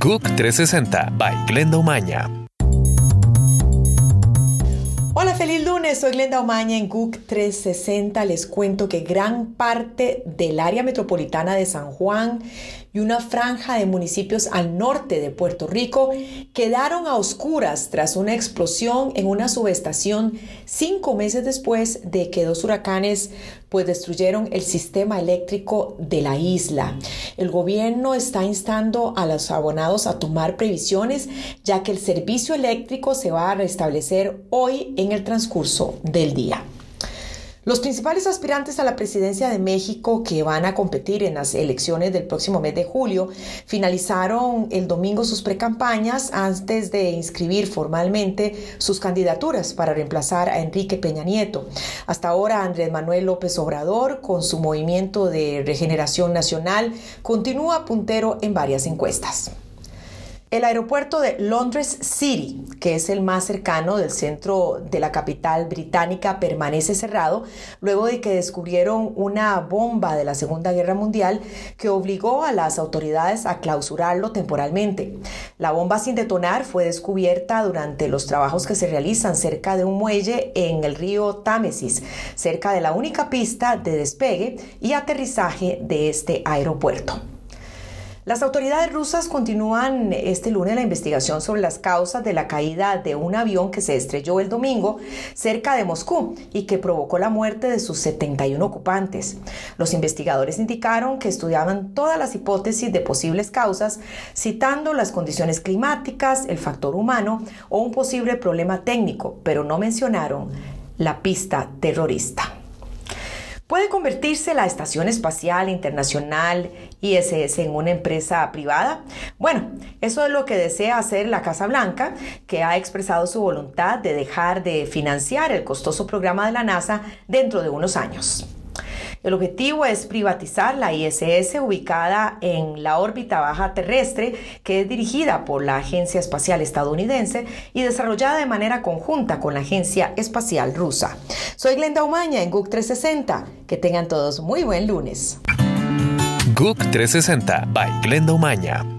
GUC 360 by Glenda Umaña. Hola, feliz lunes. Soy Glenda Omaña en GUC 360. Les cuento que gran parte del área metropolitana de San Juan y una franja de municipios al norte de Puerto Rico quedaron a oscuras tras una explosión en una subestación cinco meses después de que dos huracanes pues destruyeron el sistema eléctrico de la isla. El gobierno está instando a los abonados a tomar previsiones ya que el servicio eléctrico se va a restablecer hoy en el transcurso del día. Los principales aspirantes a la presidencia de México que van a competir en las elecciones del próximo mes de julio finalizaron el domingo sus precampañas antes de inscribir formalmente sus candidaturas para reemplazar a Enrique Peña Nieto. Hasta ahora Andrés Manuel López Obrador, con su movimiento de regeneración nacional, continúa puntero en varias encuestas. El aeropuerto de Londres City, que es el más cercano del centro de la capital británica, permanece cerrado luego de que descubrieron una bomba de la Segunda Guerra Mundial que obligó a las autoridades a clausurarlo temporalmente. La bomba sin detonar fue descubierta durante los trabajos que se realizan cerca de un muelle en el río Támesis, cerca de la única pista de despegue y aterrizaje de este aeropuerto. Las autoridades rusas continúan este lunes la investigación sobre las causas de la caída de un avión que se estrelló el domingo cerca de Moscú y que provocó la muerte de sus 71 ocupantes. Los investigadores indicaron que estudiaban todas las hipótesis de posibles causas, citando las condiciones climáticas, el factor humano o un posible problema técnico, pero no mencionaron la pista terrorista. ¿Puede convertirse la Estación Espacial Internacional ISS en una empresa privada? Bueno, eso es lo que desea hacer la Casa Blanca, que ha expresado su voluntad de dejar de financiar el costoso programa de la NASA dentro de unos años. El objetivo es privatizar la ISS ubicada en la órbita baja terrestre que es dirigida por la Agencia Espacial Estadounidense y desarrollada de manera conjunta con la Agencia Espacial Rusa. Soy Glenda Umaña en GUC 360. Que tengan todos muy buen lunes. GUC 360 by Glenda Umaña.